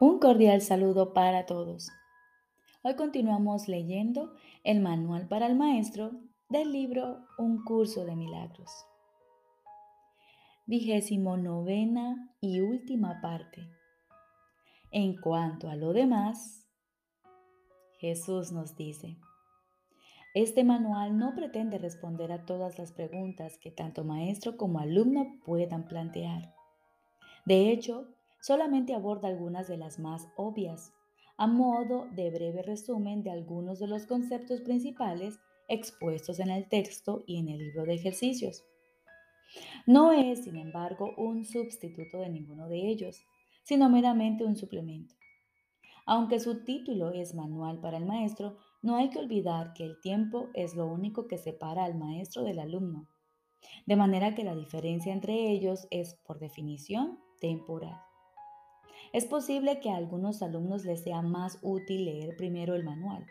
Un cordial saludo para todos. Hoy continuamos leyendo el manual para el maestro del libro Un curso de milagros. Vigésimo novena y última parte. En cuanto a lo demás, Jesús nos dice, este manual no pretende responder a todas las preguntas que tanto maestro como alumno puedan plantear. De hecho, solamente aborda algunas de las más obvias, a modo de breve resumen de algunos de los conceptos principales expuestos en el texto y en el libro de ejercicios. No es, sin embargo, un sustituto de ninguno de ellos, sino meramente un suplemento. Aunque su título es Manual para el Maestro, no hay que olvidar que el tiempo es lo único que separa al maestro del alumno, de manera que la diferencia entre ellos es, por definición, temporal. Es posible que a algunos alumnos les sea más útil leer primero el manual.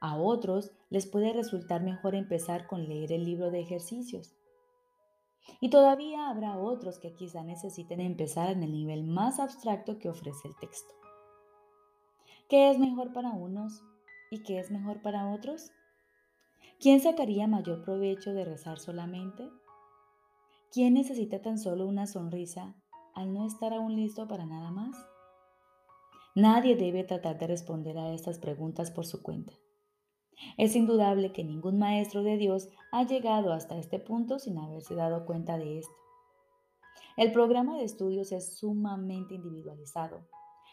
A otros les puede resultar mejor empezar con leer el libro de ejercicios. Y todavía habrá otros que quizá necesiten empezar en el nivel más abstracto que ofrece el texto. ¿Qué es mejor para unos y qué es mejor para otros? ¿Quién sacaría mayor provecho de rezar solamente? ¿Quién necesita tan solo una sonrisa al no estar aún listo para nada más? Nadie debe tratar de responder a estas preguntas por su cuenta. Es indudable que ningún maestro de Dios ha llegado hasta este punto sin haberse dado cuenta de esto. El programa de estudios es sumamente individualizado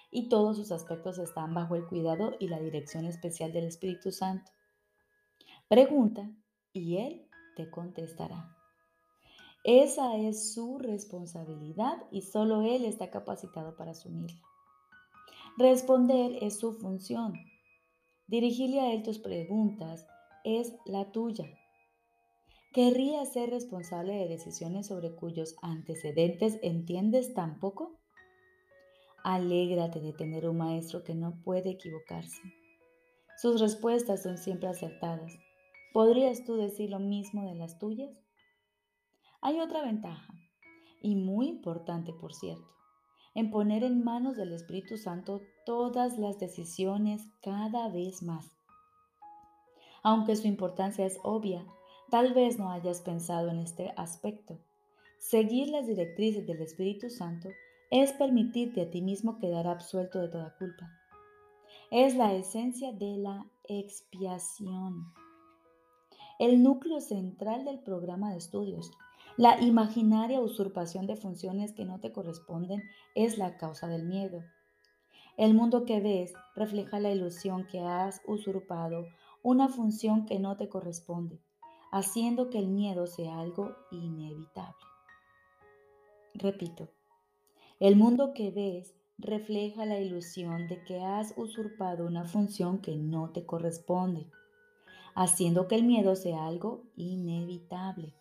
y todos sus aspectos están bajo el cuidado y la dirección especial del Espíritu Santo. Pregunta y Él te contestará. Esa es su responsabilidad y solo Él está capacitado para asumirla. Responder es su función. Dirigirle a Él tus preguntas es la tuya. ¿Querría ser responsable de decisiones sobre cuyos antecedentes entiendes tan poco? Alégrate de tener un maestro que no puede equivocarse. Sus respuestas son siempre acertadas. ¿Podrías tú decir lo mismo de las tuyas? Hay otra ventaja, y muy importante por cierto, en poner en manos del Espíritu Santo todas las decisiones cada vez más. Aunque su importancia es obvia, tal vez no hayas pensado en este aspecto. Seguir las directrices del Espíritu Santo es permitirte a ti mismo quedar absuelto de toda culpa. Es la esencia de la expiación. El núcleo central del programa de estudios la imaginaria usurpación de funciones que no te corresponden es la causa del miedo. El mundo que ves refleja la ilusión que has usurpado una función que no te corresponde, haciendo que el miedo sea algo inevitable. Repito, el mundo que ves refleja la ilusión de que has usurpado una función que no te corresponde, haciendo que el miedo sea algo inevitable.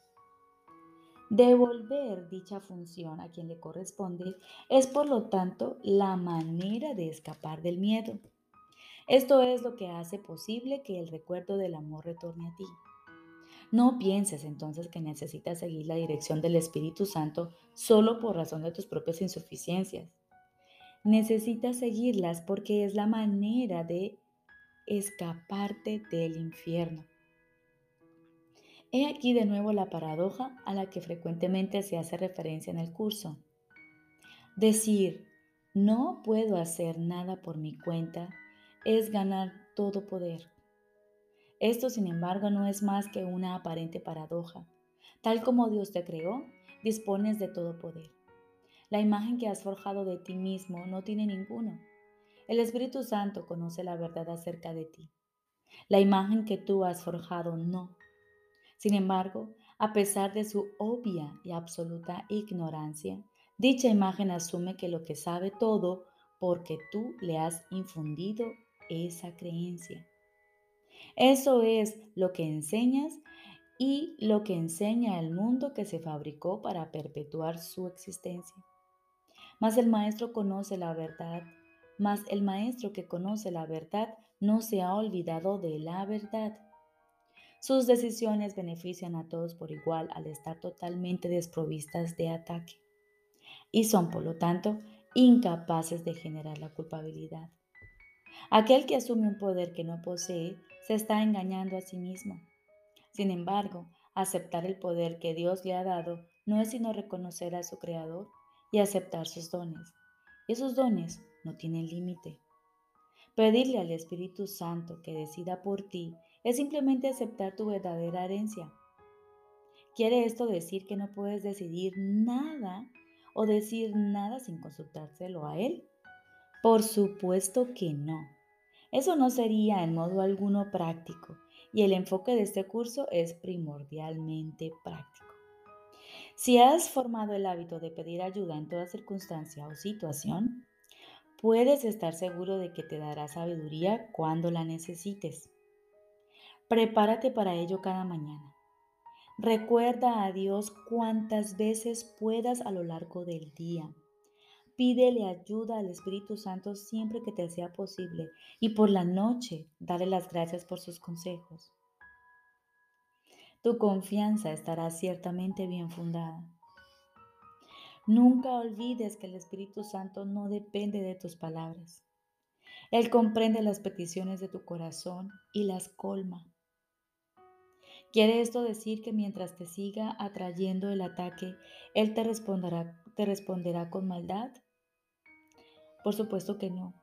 Devolver dicha función a quien le corresponde es por lo tanto la manera de escapar del miedo. Esto es lo que hace posible que el recuerdo del amor retorne a ti. No pienses entonces que necesitas seguir la dirección del Espíritu Santo solo por razón de tus propias insuficiencias. Necesitas seguirlas porque es la manera de escaparte del infierno. He aquí de nuevo la paradoja a la que frecuentemente se hace referencia en el curso. Decir, no puedo hacer nada por mi cuenta, es ganar todo poder. Esto, sin embargo, no es más que una aparente paradoja. Tal como Dios te creó, dispones de todo poder. La imagen que has forjado de ti mismo no tiene ninguno. El Espíritu Santo conoce la verdad acerca de ti. La imagen que tú has forjado no. Sin embargo, a pesar de su obvia y absoluta ignorancia, dicha imagen asume que lo que sabe todo porque tú le has infundido esa creencia. Eso es lo que enseñas y lo que enseña el mundo que se fabricó para perpetuar su existencia. Mas el maestro conoce la verdad, mas el maestro que conoce la verdad no se ha olvidado de la verdad. Sus decisiones benefician a todos por igual al estar totalmente desprovistas de ataque y son, por lo tanto, incapaces de generar la culpabilidad. Aquel que asume un poder que no posee se está engañando a sí mismo. Sin embargo, aceptar el poder que Dios le ha dado no es sino reconocer a su Creador y aceptar sus dones. Y esos dones no tienen límite. Pedirle al Espíritu Santo que decida por ti es simplemente aceptar tu verdadera herencia. ¿Quiere esto decir que no puedes decidir nada o decir nada sin consultárselo a Él? Por supuesto que no. Eso no sería en modo alguno práctico y el enfoque de este curso es primordialmente práctico. Si has formado el hábito de pedir ayuda en toda circunstancia o situación, puedes estar seguro de que te dará sabiduría cuando la necesites. Prepárate para ello cada mañana. Recuerda a Dios cuantas veces puedas a lo largo del día. Pídele ayuda al Espíritu Santo siempre que te sea posible y por la noche dale las gracias por sus consejos. Tu confianza estará ciertamente bien fundada. Nunca olvides que el Espíritu Santo no depende de tus palabras. Él comprende las peticiones de tu corazón y las colma. ¿Quiere esto decir que mientras te siga atrayendo el ataque, Él te responderá, con maldad? Por supuesto que no.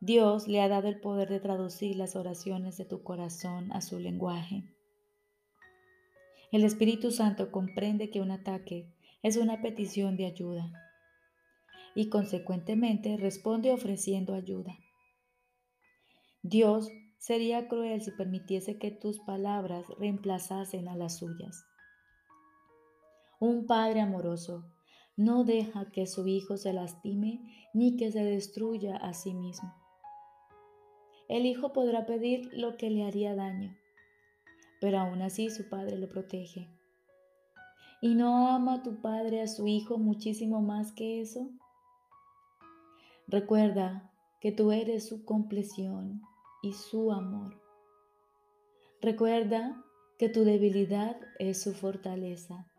Dios le ha dado el poder de traducir las oraciones de tu corazón a su lenguaje. El Espíritu Santo comprende que un ataque es una petición de ayuda y consecuentemente responde ofreciendo ayuda. Dios sería cruel si permitiese que tus palabras reemplazasen a las suyas. Un Padre amoroso no deja que su hijo se lastime ni que se destruya a sí mismo. El hijo podrá pedir lo que le haría daño, pero aún así su padre lo protege. ¿Y no ama tu padre a su hijo muchísimo más que eso? Recuerda que tú eres su compleción y su amor. Recuerda que tu debilidad es su fortaleza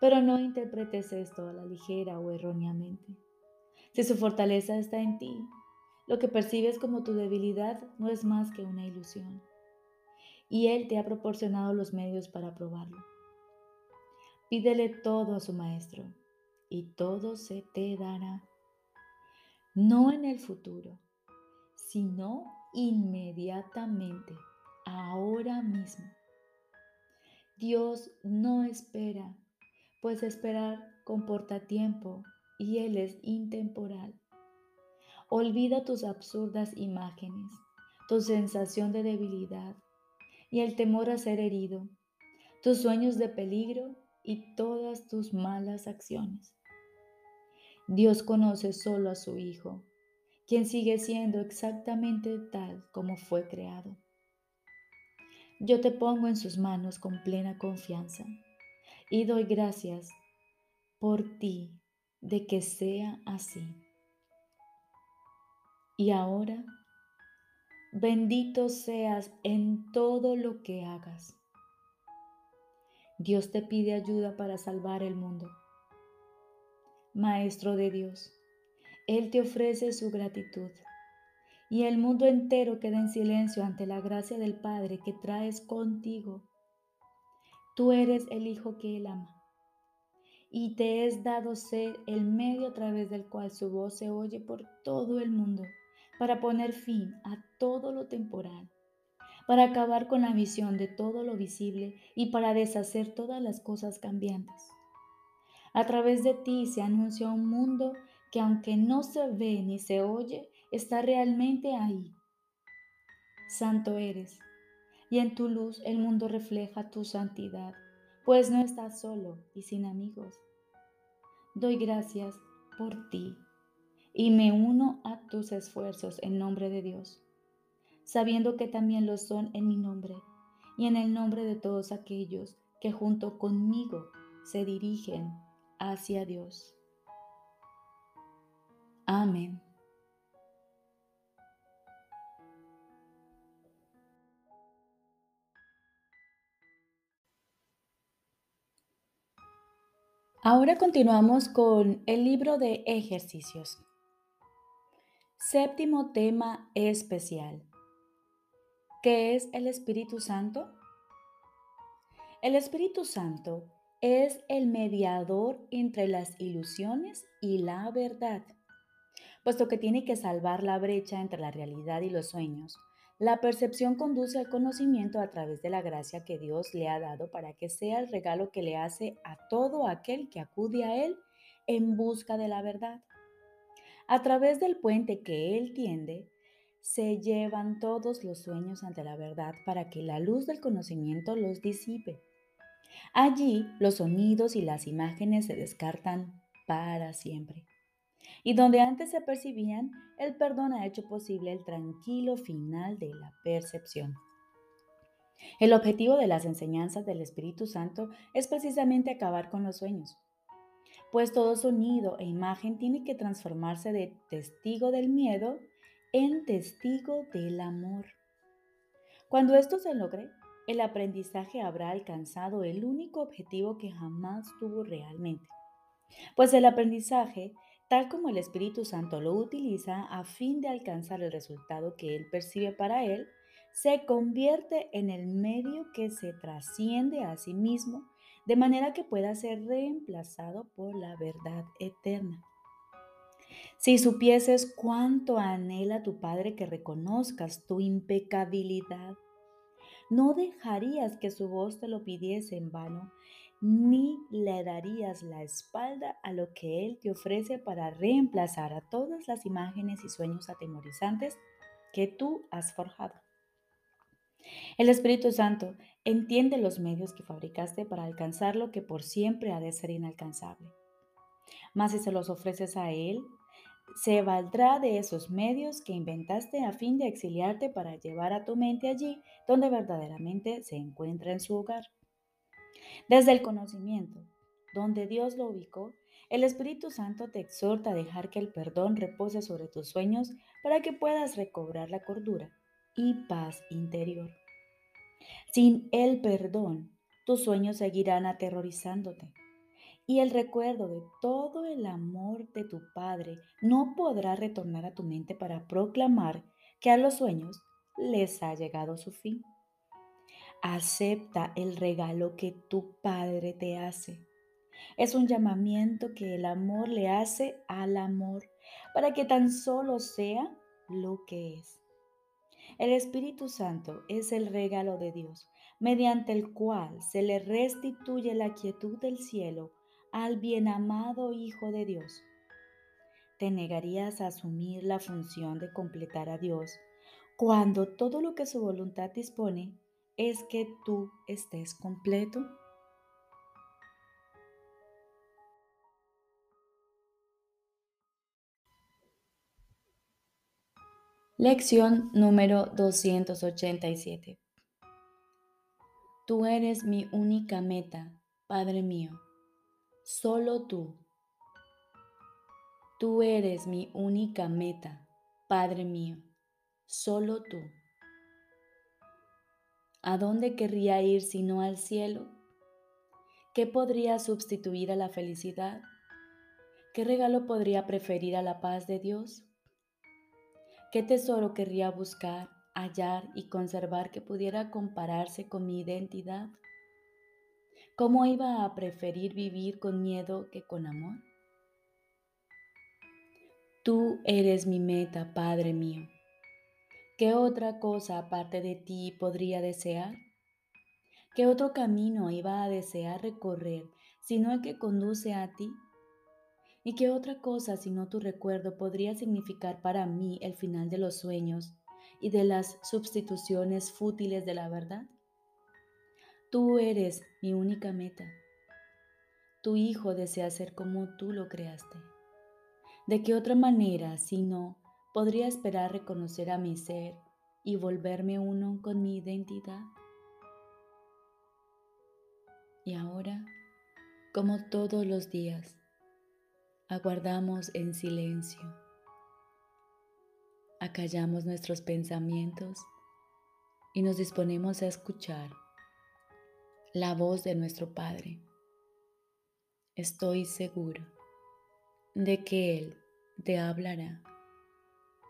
pero no interpretes esto a la ligera o erróneamente. Si su fortaleza está en ti, lo que percibes como tu debilidad no es más que una ilusión. Y Él te ha proporcionado los medios para probarlo. Pídele todo a su Maestro y todo se te dará. No en el futuro, sino inmediatamente, ahora mismo. Dios no espera pues esperar comporta tiempo y Él es intemporal. Olvida tus absurdas imágenes, tu sensación de debilidad y el temor a ser herido, tus sueños de peligro y todas tus malas acciones. Dios conoce solo a su Hijo, quien sigue siendo exactamente tal como fue creado. Yo te pongo en sus manos con plena confianza y doy gracias por ti de que sea así. Y ahora, bendito seas en todo lo que hagas. Dios te pide ayuda para salvar el mundo. Maestro de Dios, Él te ofrece su gratitud y el mundo entero queda en silencio ante la gracia del Padre que traes contigo Tú eres el Hijo que Él ama. Y te es dado ser el medio a través del cual su voz se oye por todo el mundo, para poner fin a todo lo temporal, para acabar con la visión de todo lo visible y para deshacer todas las cosas cambiantes. A través de ti se anuncia un mundo que aunque no se ve ni se oye, está realmente ahí. Santo eres, y en tu luz el mundo refleja tu santidad, pues no estás solo y sin amigos. Doy gracias por ti y me uno a tus esfuerzos en nombre de Dios, sabiendo que también lo son en mi nombre y en el nombre de todos aquellos que junto conmigo se dirigen hacia Dios. Amén. Ahora continuamos con el libro de ejercicios. Séptimo tema especial. ¿Qué es el Espíritu Santo? El Espíritu Santo es el mediador entre las ilusiones y la verdad, puesto que tiene que salvar la brecha entre la realidad y los sueños. La percepción conduce al conocimiento a través de la gracia que Dios le ha dado para que sea el regalo que le hace a todo aquel que acude a Él en busca de la verdad. A través del puente que Él tiende, se llevan todos los sueños ante la verdad para que la luz del conocimiento los disipe. Allí los sonidos y las imágenes se descartan para siempre. Y donde antes se percibían, el perdón ha hecho posible el tranquilo final de la percepción. El objetivo de las enseñanzas del Espíritu Santo es precisamente acabar con los sueños, pues todo sonido e imagen tiene que transformarse de testigo del miedo en testigo del amor. Cuando esto se logre, el aprendizaje habrá alcanzado el único objetivo que jamás tuvo realmente. Pues el aprendizaje, tal como el Espíritu Santo lo utiliza a fin de alcanzar el resultado que él percibe para él, se convierte en el medio que se trasciende a sí mismo de manera que pueda ser reemplazado por la verdad eterna. Si supieses cuánto anhela tu Padre que reconozcas tu impecabilidad, no dejarías que su voz te lo pidiese en vano, ni le darías la espalda a lo que Él te ofrece para reemplazar a todas las imágenes y sueños atemorizantes que tú has forjado. El Espíritu Santo entiende los medios que fabricaste para alcanzar lo que por siempre ha de ser inalcanzable. Mas si se los ofreces a Él, se valdrá de esos medios que inventaste a fin de exiliarte para llevar a tu mente allí donde verdaderamente se encuentra en su hogar. Desde el conocimiento, donde Dios lo ubicó, el Espíritu Santo te exhorta a dejar que el perdón repose sobre tus sueños para que puedas recobrar la cordura y paz interior. Sin el perdón, tus sueños seguirán aterrorizándote y el recuerdo de todo el amor de tu Padre no podrá retornar a tu mente para proclamar que a los sueños les ha llegado su fin. Acepta el regalo que tu Padre te hace. Es un llamamiento que el amor le hace al amor para que tan solo sea lo que es. El Espíritu Santo es el regalo de Dios, mediante el cual se le restituye la quietud del cielo al bien amado Hijo de Dios. ¿Te negarías a asumir la función de completar a Dios cuando todo lo que su voluntad dispone es que tú estés completo? Lección número 287. Tú eres mi única meta, Padre mío solo tú. Tú eres mi única meta, Padre mío, solo tú. ¿A dónde querría ir si no al cielo? ¿Qué podría sustituir a la felicidad? ¿Qué regalo podría preferir a la paz de Dios? ¿Qué tesoro querría buscar, hallar y conservar que pudiera compararse con mi identidad? ¿Cómo iba a preferir vivir con miedo que con amor? Tú eres mi meta, Padre mío. ¿Qué otra cosa aparte de ti podría desear? ¿Qué otro camino iba a desear recorrer sino el que conduce a ti? ¿Y qué otra cosa sino tu recuerdo podría significar para mí el final de los sueños y de las sustituciones fútiles de la verdad? Tú eres mi única meta. Tu hijo desea ser como tú lo creaste. ¿De qué otra manera, si no, podría esperar reconocer a mi ser y volverme uno con mi identidad? Y ahora, como todos los días, aguardamos en silencio, acallamos nuestros pensamientos y nos disponemos a escuchar la voz de nuestro Padre. estoy seguro de que Él te hablará